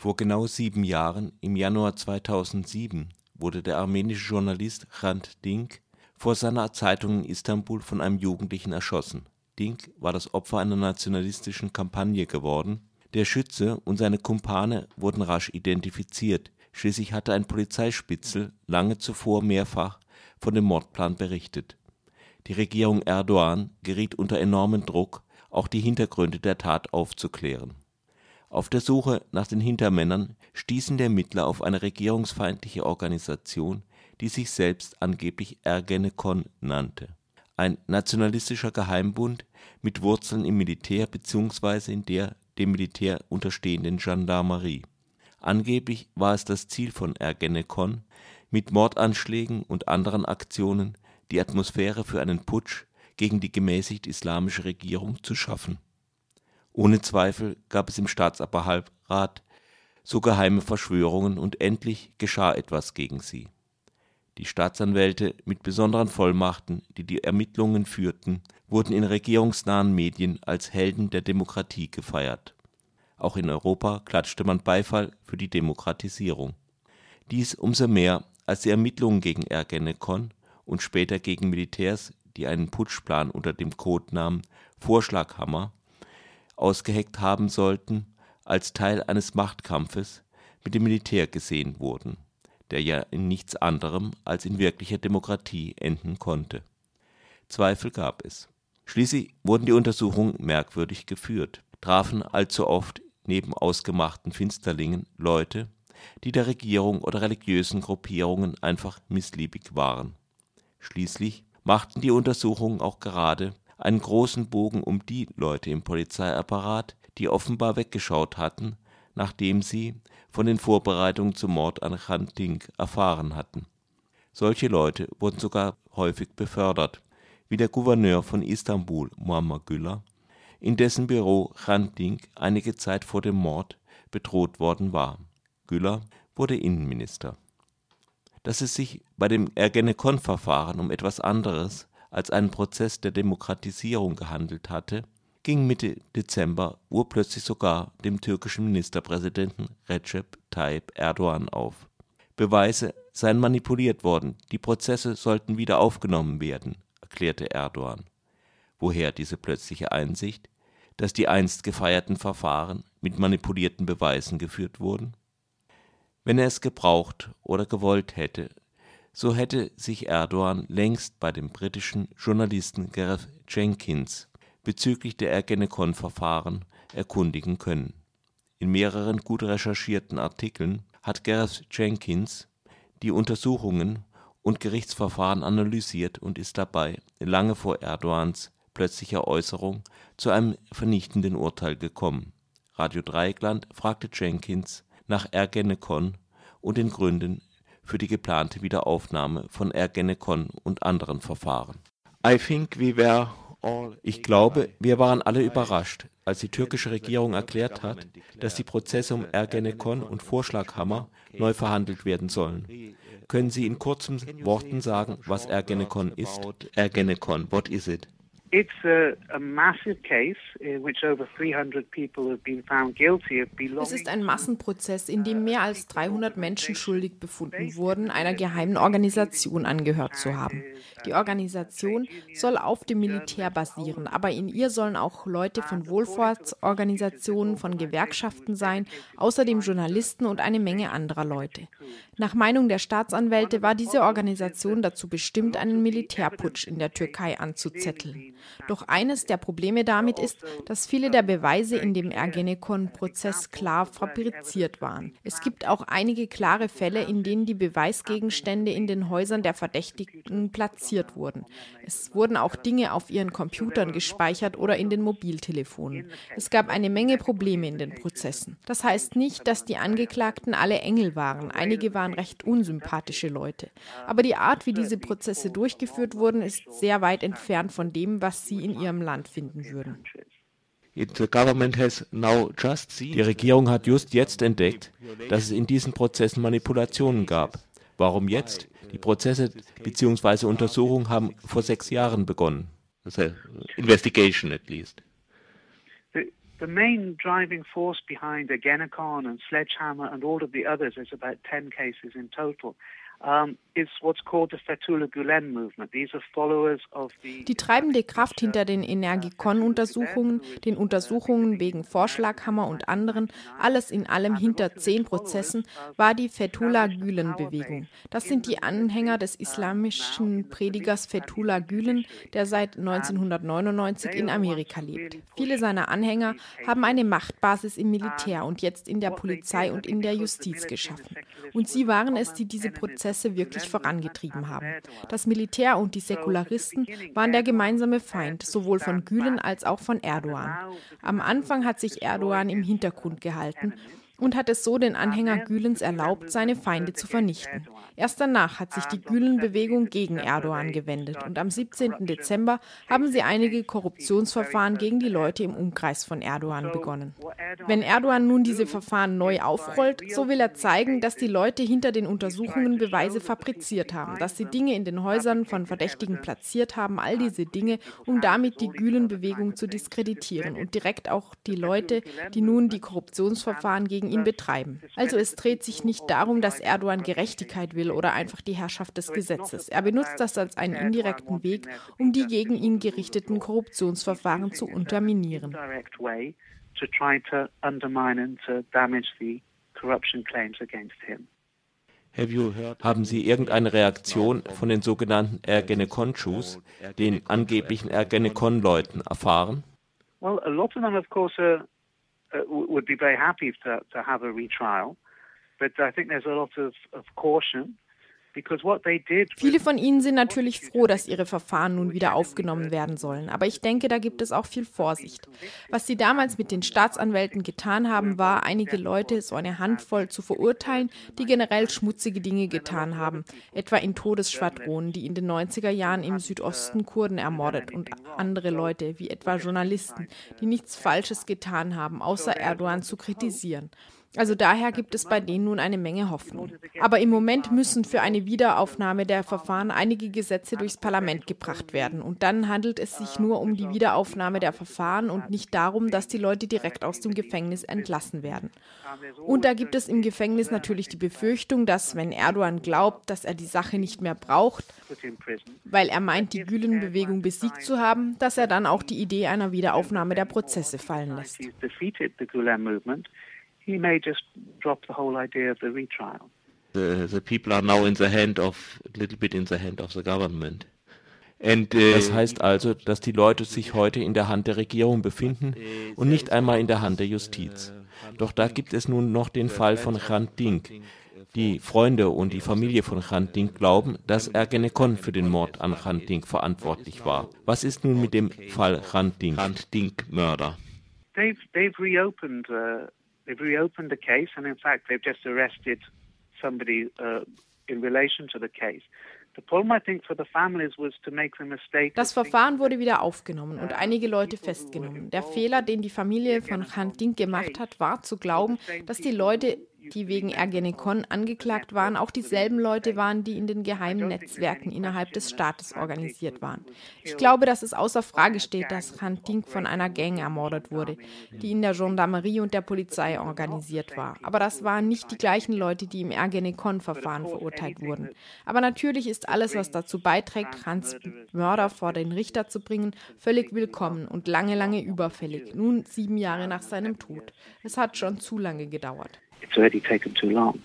Vor genau sieben Jahren, im Januar 2007, wurde der armenische Journalist Hrant Dink vor seiner Zeitung in Istanbul von einem Jugendlichen erschossen. Dink war das Opfer einer nationalistischen Kampagne geworden. Der Schütze und seine Kumpane wurden rasch identifiziert, schließlich hatte ein Polizeispitzel lange zuvor mehrfach von dem Mordplan berichtet. Die Regierung Erdogan geriet unter enormen Druck, auch die Hintergründe der Tat aufzuklären auf der Suche nach den Hintermännern stießen die Ermittler auf eine regierungsfeindliche Organisation, die sich selbst angeblich Ergenekon nannte, ein nationalistischer Geheimbund mit Wurzeln im Militär bzw. in der dem Militär unterstehenden Gendarmerie. Angeblich war es das Ziel von Ergenekon, mit Mordanschlägen und anderen Aktionen die Atmosphäre für einen Putsch gegen die gemäßigt islamische Regierung zu schaffen ohne Zweifel gab es im Staatsapparat so geheime Verschwörungen und endlich geschah etwas gegen sie. Die Staatsanwälte mit besonderen Vollmachten, die die Ermittlungen führten, wurden in regierungsnahen Medien als Helden der Demokratie gefeiert. Auch in Europa klatschte man Beifall für die Demokratisierung. Dies umso mehr, als die Ermittlungen gegen Ergenekon und später gegen Militärs, die einen Putschplan unter dem Codenamen Vorschlaghammer ausgeheckt haben sollten, als Teil eines Machtkampfes mit dem Militär gesehen wurden, der ja in nichts anderem als in wirklicher Demokratie enden konnte. Zweifel gab es. Schließlich wurden die Untersuchungen merkwürdig geführt, trafen allzu oft neben ausgemachten Finsterlingen Leute, die der Regierung oder religiösen Gruppierungen einfach missliebig waren. Schließlich machten die Untersuchungen auch gerade einen großen Bogen um die Leute im Polizeiapparat, die offenbar weggeschaut hatten, nachdem sie von den Vorbereitungen zum Mord an Hrant Dink erfahren hatten. Solche Leute wurden sogar häufig befördert, wie der Gouverneur von Istanbul Muammer Güller, in dessen Büro Hrant Dink einige Zeit vor dem Mord bedroht worden war. Güller wurde Innenminister. Dass es sich bei dem Ergenekon-Verfahren um etwas anderes als einen Prozess der Demokratisierung gehandelt hatte, ging Mitte Dezember urplötzlich sogar dem türkischen Ministerpräsidenten Recep Tayyip Erdogan auf. Beweise seien manipuliert worden, die Prozesse sollten wieder aufgenommen werden, erklärte Erdogan. Woher diese plötzliche Einsicht, dass die einst gefeierten Verfahren mit manipulierten Beweisen geführt wurden? Wenn er es gebraucht oder gewollt hätte, so hätte sich Erdogan längst bei dem britischen Journalisten Gareth Jenkins bezüglich der Ergenekon-Verfahren erkundigen können. In mehreren gut recherchierten Artikeln hat Gareth Jenkins die Untersuchungen und Gerichtsverfahren analysiert und ist dabei lange vor Erdogans plötzlicher Äußerung zu einem vernichtenden Urteil gekommen. Radio Dreieckland fragte Jenkins nach Ergenekon und den Gründen für die geplante Wiederaufnahme von Ergenekon und anderen Verfahren. Ich glaube, wir waren alle überrascht, als die türkische Regierung erklärt hat, dass die Prozesse um Ergenekon und Vorschlaghammer neu verhandelt werden sollen. Können Sie in kurzen Worten sagen, was Ergenekon ist? Ergenekon, what is it? It's a, a massive case in which over 300 people have been found guilty of belonging. Es ist ein Massenprozess, in dem mehr als 300 Menschen schuldig befunden wurden, einer geheimen Organisation angehört zu haben. Die Organisation soll auf dem Militär basieren, aber in ihr sollen auch Leute von Wohlfahrtsorganisationen, von Gewerkschaften sein, außerdem Journalisten und eine Menge anderer Leute. Nach Meinung der Staatsanwälte war diese Organisation dazu bestimmt, einen Militärputsch in der Türkei anzuzetteln. Doch eines der Probleme damit ist, dass viele der Beweise in dem Ergenekon-Prozess klar fabriziert waren. Es gibt auch einige klare Fälle, in denen die Beweisgegenstände in den Häusern der Verdächtigen platziert wurden. Es wurden auch Dinge auf ihren Computern gespeichert oder in den Mobiltelefonen. Es gab eine Menge Probleme in den Prozessen. Das heißt nicht, dass die Angeklagten alle Engel waren. Einige waren recht unsympathische Leute. Aber die Art, wie diese Prozesse durchgeführt wurden, ist sehr weit entfernt von dem, was was sie in ihrem Land finden würden. Die Regierung hat just jetzt entdeckt, dass es in diesen Prozessen Manipulationen gab. Warum jetzt? Die Prozesse bzw. Untersuchungen haben vor sechs Jahren begonnen. Investigation at least. the main driving force behind Ergenekon and Sledgehammer and all of the others, there's about 10 cases in total, die treibende Kraft hinter den Energikon-Untersuchungen, den Untersuchungen wegen Vorschlaghammer und anderen, alles in allem hinter zehn Prozessen, war die Fethullah Gülen-Bewegung. Das sind die Anhänger des islamischen Predigers Fethullah Gülen, der seit 1999 in Amerika lebt. Viele seiner Anhänger haben eine Machtbasis im Militär und jetzt in der Polizei und in der Justiz geschaffen. Und sie waren es, die diese Prozesse Prozesse wirklich vorangetrieben haben. Das Militär und die Säkularisten waren der gemeinsame Feind, sowohl von Gülen als auch von Erdogan. Am Anfang hat sich Erdogan im Hintergrund gehalten und hat es so den Anhänger Gülens erlaubt, seine Feinde zu vernichten. Erst danach hat sich die Gülen-Bewegung gegen Erdogan gewendet und am 17. Dezember haben sie einige Korruptionsverfahren gegen die Leute im Umkreis von Erdogan begonnen. Wenn Erdogan nun diese Verfahren neu aufrollt, so will er zeigen, dass die Leute hinter den Untersuchungen Beweise fabriziert haben, dass sie Dinge in den Häusern von Verdächtigen platziert haben, all diese Dinge, um damit die Gülen-Bewegung zu diskreditieren und direkt auch die Leute, die nun die Korruptionsverfahren gegen ihn betreiben. Also es dreht sich nicht darum, dass Erdogan Gerechtigkeit will oder einfach die Herrschaft des Gesetzes. Er benutzt das als einen indirekten Weg, um die gegen ihn gerichteten Korruptionsverfahren zu unterminieren. Haben Sie irgendeine Reaktion von den sogenannten Ergenekon-Jews, den angeblichen Ergenekon-Leuten, erfahren? Well, a lot of them, of course, are uh, would be very happy to, to have a retrial. But I think there's a lot of, of caution Viele von ihnen sind natürlich froh, dass ihre Verfahren nun wieder aufgenommen werden sollen. Aber ich denke, da gibt es auch viel Vorsicht. Was sie damals mit den Staatsanwälten getan haben, war, einige Leute, so eine Handvoll, zu verurteilen, die generell schmutzige Dinge getan haben. Etwa in Todesschwadronen, die in den 90er Jahren im Südosten Kurden ermordet und andere Leute, wie etwa Journalisten, die nichts Falsches getan haben, außer Erdogan zu kritisieren. Also daher gibt es bei denen nun eine Menge Hoffnung. Aber im Moment müssen für eine Wiederaufnahme der Verfahren einige Gesetze durchs Parlament gebracht werden. Und dann handelt es sich nur um die Wiederaufnahme der Verfahren und nicht darum, dass die Leute direkt aus dem Gefängnis entlassen werden. Und da gibt es im Gefängnis natürlich die Befürchtung, dass wenn Erdogan glaubt, dass er die Sache nicht mehr braucht, weil er meint, die Gülen-Bewegung besiegt zu haben, dass er dann auch die Idee einer Wiederaufnahme der Prozesse fallen lässt he may just drop the whole idea of the retrial. The, the people are now in the hand of, a little bit in the hand of the government. And, uh, das heißt also, dass die Leute sich heute in der Hand der Regierung befinden und nicht einmal in der Hand der Justiz. Doch da gibt es nun noch den Fall von Hrant Dink. Die Freunde und die Familie von Hrant Dink glauben, dass Ergenekon für den Mord an Hrant Dink verantwortlich war. Was ist nun mit dem Fall Hrant Dink, Hrant Dink Mörder? They've, they've reopened uh, They've reopened the case, and in fact, they've just arrested somebody uh, in relation to the case. Das Verfahren wurde wieder aufgenommen und einige Leute festgenommen. Der Fehler, den die Familie von Khan Dink gemacht hat, war zu glauben, dass die Leute die wegen Ergenekon angeklagt waren, auch dieselben Leute waren, die in den geheimen Netzwerken innerhalb des Staates organisiert waren. Ich glaube, dass es außer Frage steht, dass Khan Dink von einer Gang ermordet wurde, die in der Gendarmerie und der Polizei organisiert war. Aber das waren nicht die gleichen Leute, die im Ergenekon-Verfahren verurteilt wurden. Aber natürlich ist alles, was dazu beiträgt, Hans Mörder vor den Richter zu bringen, völlig willkommen und lange, lange überfällig. Nun sieben Jahre nach seinem Tod. Es hat schon zu lange gedauert. It's already taken too long.